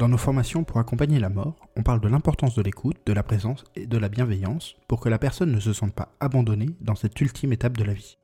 Dans nos formations pour accompagner la mort, on parle de l'importance de l'écoute, de la présence et de la bienveillance pour que la personne ne se sente pas abandonnée dans cette ultime étape de la vie.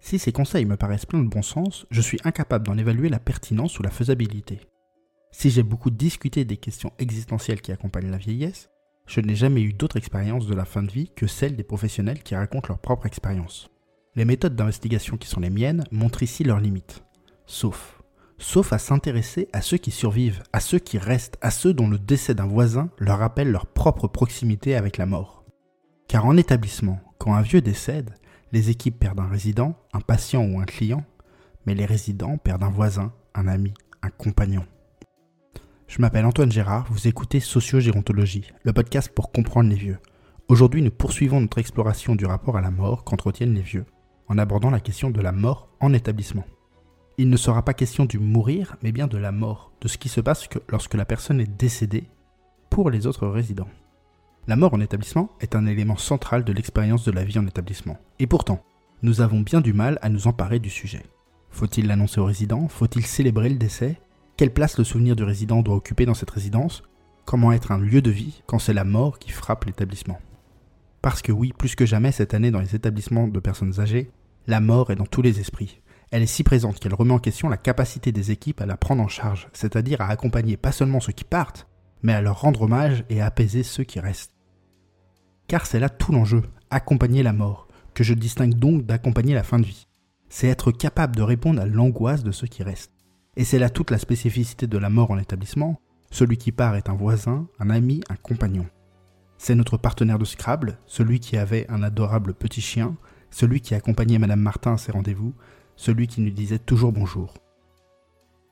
Si ces conseils me paraissent pleins de bon sens, je suis incapable d'en évaluer la pertinence ou la faisabilité. Si j'ai beaucoup discuté des questions existentielles qui accompagnent la vieillesse, je n'ai jamais eu d'autre expérience de la fin de vie que celle des professionnels qui racontent leur propre expérience. Les méthodes d'investigation qui sont les miennes montrent ici leurs limites. Sauf, sauf à s'intéresser à ceux qui survivent, à ceux qui restent, à ceux dont le décès d'un voisin leur rappelle leur propre proximité avec la mort. Car en établissement, quand un vieux décède, les équipes perdent un résident, un patient ou un client, mais les résidents perdent un voisin, un ami, un compagnon. Je m'appelle Antoine Gérard, vous écoutez Sociogérontologie, le podcast pour comprendre les vieux. Aujourd'hui, nous poursuivons notre exploration du rapport à la mort qu'entretiennent les vieux, en abordant la question de la mort en établissement. Il ne sera pas question du mourir, mais bien de la mort, de ce qui se passe lorsque la personne est décédée pour les autres résidents. La mort en établissement est un élément central de l'expérience de la vie en établissement. Et pourtant, nous avons bien du mal à nous emparer du sujet. Faut-il l'annoncer aux résidents? Faut-il célébrer le décès? Quelle place le souvenir du résident doit occuper dans cette résidence? Comment être un lieu de vie quand c'est la mort qui frappe l'établissement? Parce que oui, plus que jamais cette année dans les établissements de personnes âgées, la mort est dans tous les esprits. Elle est si présente qu'elle remet en question la capacité des équipes à la prendre en charge, c'est-à-dire à accompagner pas seulement ceux qui partent, mais à leur rendre hommage et à apaiser ceux qui restent. Car c'est là tout l'enjeu, accompagner la mort, que je distingue donc d'accompagner la fin de vie. C'est être capable de répondre à l'angoisse de ceux qui restent. Et c'est là toute la spécificité de la mort en établissement. Celui qui part est un voisin, un ami, un compagnon. C'est notre partenaire de Scrabble, celui qui avait un adorable petit chien, celui qui accompagnait Madame Martin à ses rendez-vous, celui qui nous disait toujours bonjour.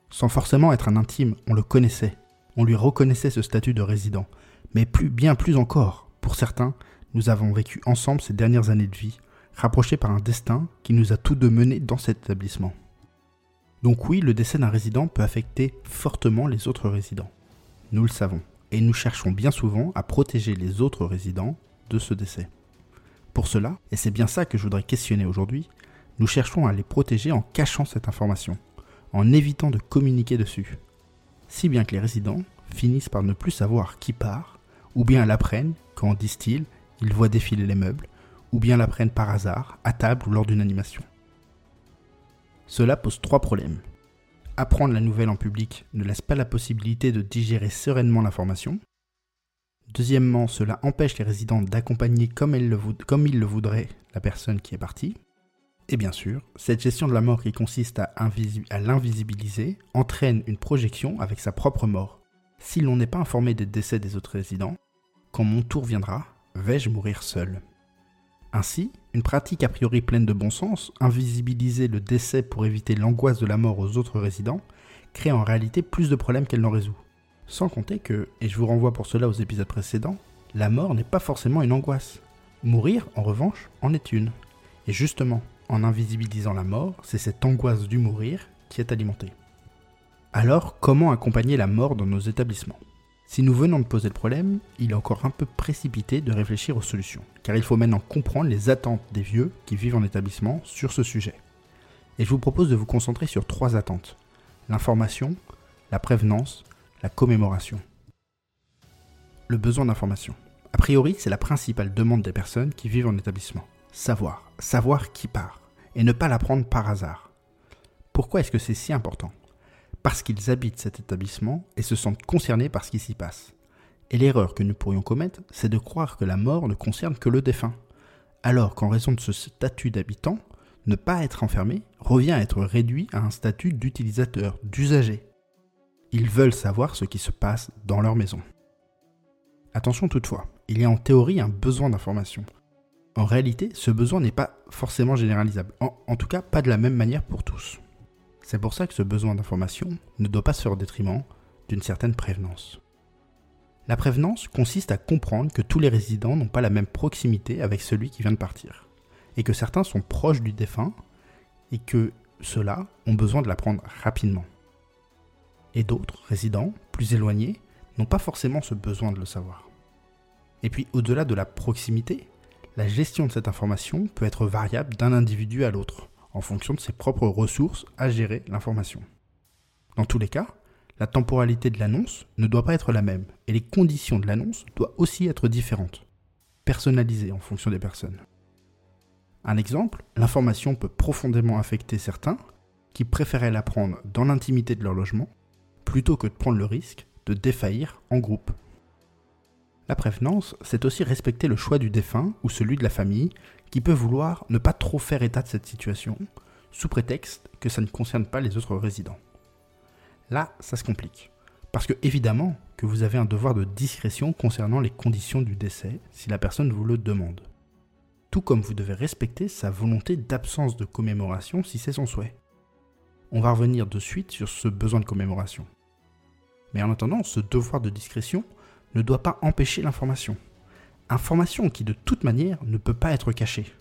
Sans forcément être un intime, on le connaissait, on lui reconnaissait ce statut de résident, mais plus, bien plus encore, pour certains, nous avons vécu ensemble ces dernières années de vie, rapprochés par un destin qui nous a tous deux menés dans cet établissement. Donc oui, le décès d'un résident peut affecter fortement les autres résidents. Nous le savons, et nous cherchons bien souvent à protéger les autres résidents de ce décès. Pour cela, et c'est bien ça que je voudrais questionner aujourd'hui, nous cherchons à les protéger en cachant cette information, en évitant de communiquer dessus. Si bien que les résidents finissent par ne plus savoir qui part, ou bien l'apprennent quand, disent-ils, ils voient défiler les meubles, ou bien l'apprennent par hasard, à table ou lors d'une animation. Cela pose trois problèmes. Apprendre la nouvelle en public ne laisse pas la possibilité de digérer sereinement l'information. Deuxièmement, cela empêche les résidents d'accompagner comme, ils le voudraient la personne qui est partie. Et bien sûr, cette gestion de la mort qui consiste à, l'invisibiliser entraîne une projection avec sa propre mort. Si l'on n'est pas informé des décès des autres résidents, quand mon tour viendra, vais-je mourir seul? Ainsi, une pratique a priori pleine de bon sens, invisibiliser le décès pour éviter l'angoisse de la mort aux autres résidents, crée en réalité plus de problèmes qu'elle n'en résout. Sans compter que, et je vous renvoie pour cela aux épisodes précédents, la mort n'est pas forcément une angoisse. Mourir, en revanche, en est une. Et justement, en invisibilisant la mort, c'est cette angoisse du mourir qui est alimentée. Alors, comment accompagner la mort dans nos établissements? Si nous venons de poser le problème, il est encore un peu précipité de réfléchir aux solutions, car il faut maintenant comprendre les attentes des vieux qui vivent en établissement sur ce sujet. Et je vous propose de vous concentrer sur trois attentes. L'information, la prévenance, la commémoration. Le besoin d'information. A priori, c'est la principale demande des personnes qui vivent en établissement. Savoir, savoir qui part, et ne pas l'apprendre par hasard. Pourquoi est-ce que c'est si important? Parce qu'ils habitent cet établissement et se sentent concernés par ce qui s'y passe. Et l'erreur que nous pourrions commettre, c'est de croire que la mort ne concerne que le défunt, alors qu'en raison de ce statut d'habitant, ne pas être enfermé revient à être réduit à un statut d'utilisateur, d'usager. Ils veulent savoir ce qui se passe dans leur maison. Attention toutefois, il y a en théorie un besoin d'information. En réalité, ce besoin n'est pas forcément généralisable, en, tout cas pas de la même manière pour tous. C'est pour ça que ce besoin d'information ne doit pas se faire au détriment d'une certaine prévenance. La prévenance consiste à comprendre que tous les résidents n'ont pas la même proximité avec celui qui vient de partir, et que certains sont proches du défunt, et que ceux-là ont besoin de l'apprendre rapidement. Et d'autres, résidents, plus éloignés, n'ont pas forcément ce besoin de le savoir. Et puis au-delà de la proximité, la gestion de cette information peut être variable d'un individu à l'autre, en fonction de ses propres ressources à gérer l'information. Dans tous les cas, La temporalité de l'annonce ne doit pas être la même et les conditions de l'annonce doivent aussi être différentes, personnalisées en fonction des personnes. Un exemple, l'information peut profondément affecter certains qui préféraient la prendre dans l'intimité de leur logement plutôt que de prendre le risque de défaillir en groupe. La prévenance, c'est aussi respecter le choix du défunt ou celui de la famille qui peut vouloir ne pas trop faire état de cette situation sous prétexte que ça ne concerne pas les autres résidents. Là, ça se complique. Parce que évidemment que vous avez un devoir de discrétion concernant les conditions du décès si la personne vous le demande. Tout comme vous devez respecter sa volonté d'absence de commémoration si c'est son souhait. On va revenir de suite sur ce besoin de commémoration. Mais en attendant, ce devoir de discrétion ne doit pas empêcher l'information. Information qui de toute manière ne peut pas être cachée.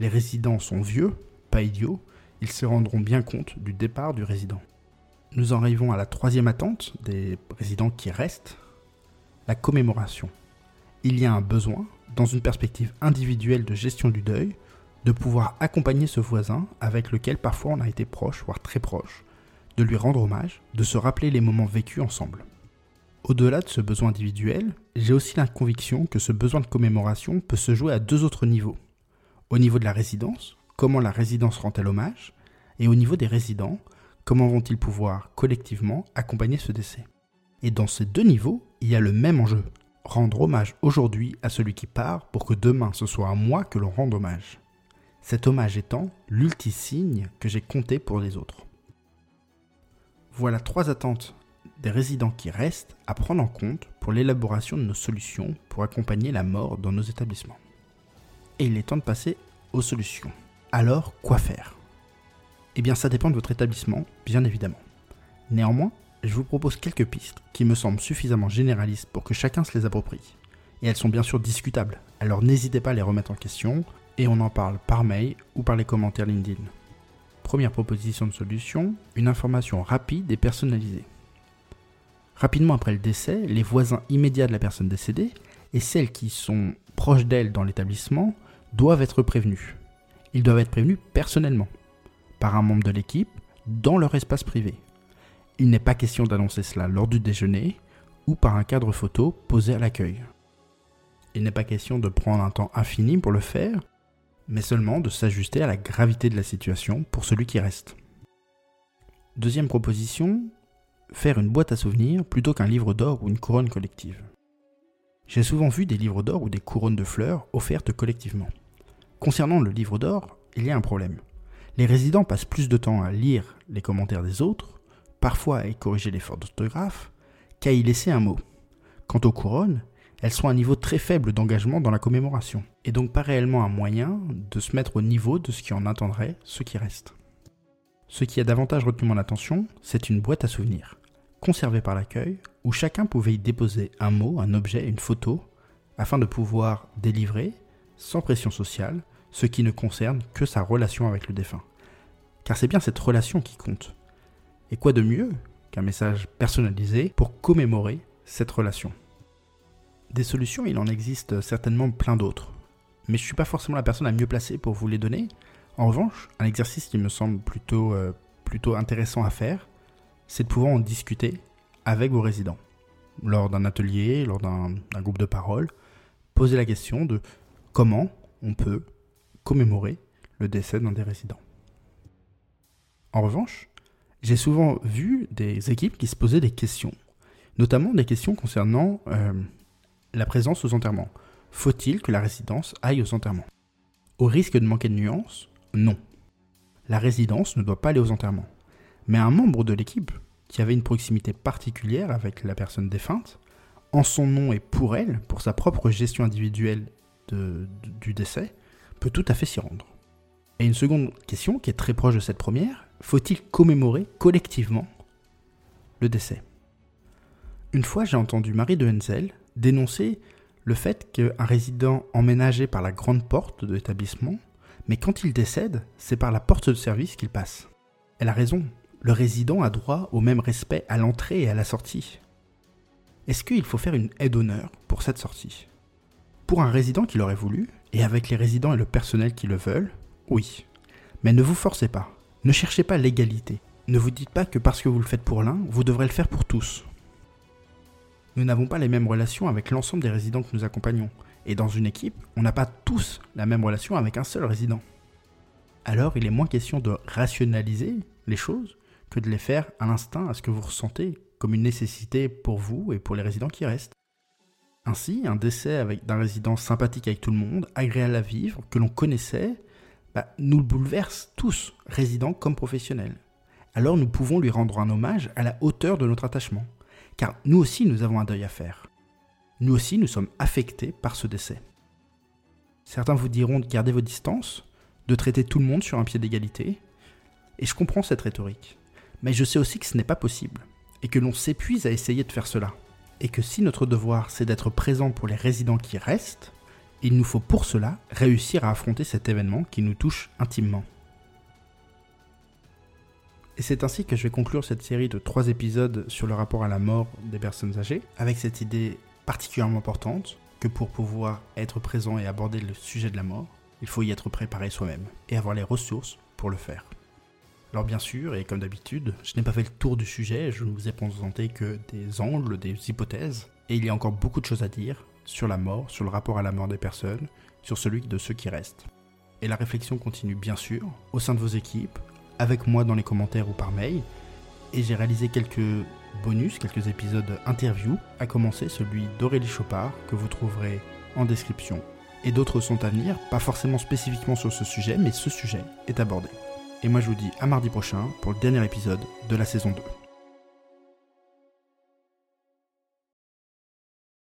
Les résidents sont vieux, pas idiots, ils se rendront bien compte du départ du résident. Nous en arrivons à la troisième attente des résidents qui restent, la commémoration. Il y a un besoin, dans une perspective individuelle de gestion du deuil, de pouvoir accompagner ce voisin avec lequel parfois on a été proche, voire très proche, de lui rendre hommage, de se rappeler les moments vécus ensemble. Au-delà de ce besoin individuel, j'ai aussi la conviction que ce besoin de commémoration peut se jouer à deux autres niveaux. Au niveau de la résidence, comment la résidence rend-elle hommage, et au niveau des résidents, comment vont-ils pouvoir collectivement accompagner ce décès? Et dans ces deux niveaux, il y a le même enjeu, rendre hommage aujourd'hui à celui qui part pour que demain ce soit à moi que l'on rende hommage. Cet hommage étant l'ultisigne que j'ai compté pour les autres. Voilà trois attentes des résidents qui restent à prendre en compte pour l'élaboration de nos solutions pour accompagner la mort dans nos établissements. Et il est temps de passer aux solutions. Alors, quoi faire? Eh bien, ça dépend de votre établissement, bien évidemment. Néanmoins, je vous propose quelques pistes qui me semblent suffisamment généralistes pour que chacun se les approprie. Et elles sont bien sûr discutables, alors n'hésitez pas à les remettre en question, et on en parle par mail ou par les commentaires LinkedIn. Première proposition de solution, une information rapide et personnalisée. Rapidement après le décès, les voisins immédiats de la personne décédée et celles qui sont proches d'elle dans l'établissement doivent être prévenus. Ils doivent être prévenus personnellement, par un membre de l'équipe, dans leur espace privé. Il n'est pas question d'annoncer cela lors du déjeuner ou par un cadre photo posé à l'accueil. Il n'est pas question de prendre un temps infini pour le faire, mais seulement de s'ajuster à la gravité de la situation pour celui qui reste. Deuxième proposition, faire une boîte à souvenirs plutôt qu'un livre d'or ou une couronne collective. J'ai souvent vu des livres d'or ou des couronnes de fleurs offertes collectivement. Concernant le livre d'or, il y a un problème. Les résidents passent plus de temps à lire les commentaires des autres, parfois à y corriger les fautes d'orthographe, qu'à y laisser un mot. Quant aux couronnes, elles sont à un niveau très faible d'engagement dans la commémoration, et donc pas réellement un moyen de se mettre au niveau de ce qui en attendrait ceux qui restent. Ce qui a davantage retenu mon attention, c'est une boîte à souvenirs, conservée par l'accueil, où chacun pouvait y déposer un mot, un objet, une photo, afin de pouvoir délivrer, sans pression sociale, ce qui ne concerne que sa relation avec le défunt. Car c'est bien cette relation qui compte. Et quoi de mieux qu'un message personnalisé pour commémorer cette relation? Des solutions, il en existe certainement plein d'autres. Mais je ne suis pas forcément la personne la mieux placée pour vous les donner, en revanche, un exercice qui me semble plutôt, euh, plutôt intéressant à faire, c'est de pouvoir en discuter avec vos résidents. Lors d'un atelier, lors d'un groupe de parole, poser la question de comment on peut commémorer le décès d'un des résidents. En revanche, j'ai souvent vu des équipes qui se posaient des questions, notamment des questions concernant euh, la présence aux enterrements. Faut-il que la résidence aille aux enterrements? Au risque de manquer de nuances, non. La résidence ne doit pas aller aux enterrements. Mais un membre de l'équipe, qui avait une proximité particulière avec la personne défunte, en son nom et pour elle, pour sa propre gestion individuelle du décès, peut tout à fait s'y rendre. Et une seconde question, qui est très proche de cette première, faut-il commémorer collectivement le décès? Une fois, j'ai entendu Marie de Henzel dénoncer le fait qu'un résident emménagé par la grande porte de l'établissement mais quand il décède, c'est par la porte de service qu'il passe. Elle a raison, le résident a droit au même respect à l'entrée et à la sortie. Est-ce qu'il faut faire une aide d'honneur pour cette sortie? Pour un résident qui l'aurait voulu, et avec les résidents et le personnel qui le veulent, oui. Mais ne vous forcez pas, ne cherchez pas l'égalité, Ne vous dites pas que parce que vous le faites pour l'un, vous devrez le faire pour tous. Nous n'avons pas les mêmes relations avec l'ensemble des résidents que nous accompagnons. Et dans une équipe, on n'a pas tous la même relation avec un seul résident. Alors il est moins question de rationaliser les choses que de les faire à l'instinct, à ce que vous ressentez comme une nécessité pour vous et pour les résidents qui restent. Ainsi, un décès d'un résident sympathique avec tout le monde, agréable à vivre, que l'on connaissait, bah, nous le bouleverse tous, résidents comme professionnels. Alors nous pouvons lui rendre un hommage à la hauteur de notre attachement. Car nous aussi, nous avons un deuil à faire. Nous aussi, nous sommes affectés par ce décès. Certains vous diront de garder vos distances, de traiter tout le monde sur un pied d'égalité, et je comprends cette rhétorique. Mais je sais aussi que ce n'est pas possible, et que l'on s'épuise à essayer de faire cela, et que si notre devoir c'est d'être présent pour les résidents qui restent, il nous faut pour cela réussir à affronter cet événement qui nous touche intimement. Et c'est ainsi que je vais conclure cette série de trois épisodes sur le rapport à la mort des personnes âgées, avec cette idée particulièrement importante que pour pouvoir être présent et aborder le sujet de la mort, il faut y être préparé soi-même et avoir les ressources pour le faire. Alors bien sûr, et comme d'habitude, je n'ai pas fait le tour du sujet, je ne vous ai présenté que des angles, des hypothèses, et il y a encore beaucoup de choses à dire, sur la mort, sur le rapport à la mort des personnes, sur celui de ceux qui restent. Et la réflexion continue bien sûr, au sein de vos équipes, avec moi dans les commentaires ou par mail, et j'ai réalisé quelques bonus, quelques épisodes interview, à commencer celui d'Aurélie Chopard, que vous trouverez en description. Et d'autres sont à venir, pas forcément spécifiquement sur ce sujet, mais ce sujet est abordé. Et moi je vous dis à mardi prochain pour le dernier épisode de la saison 2.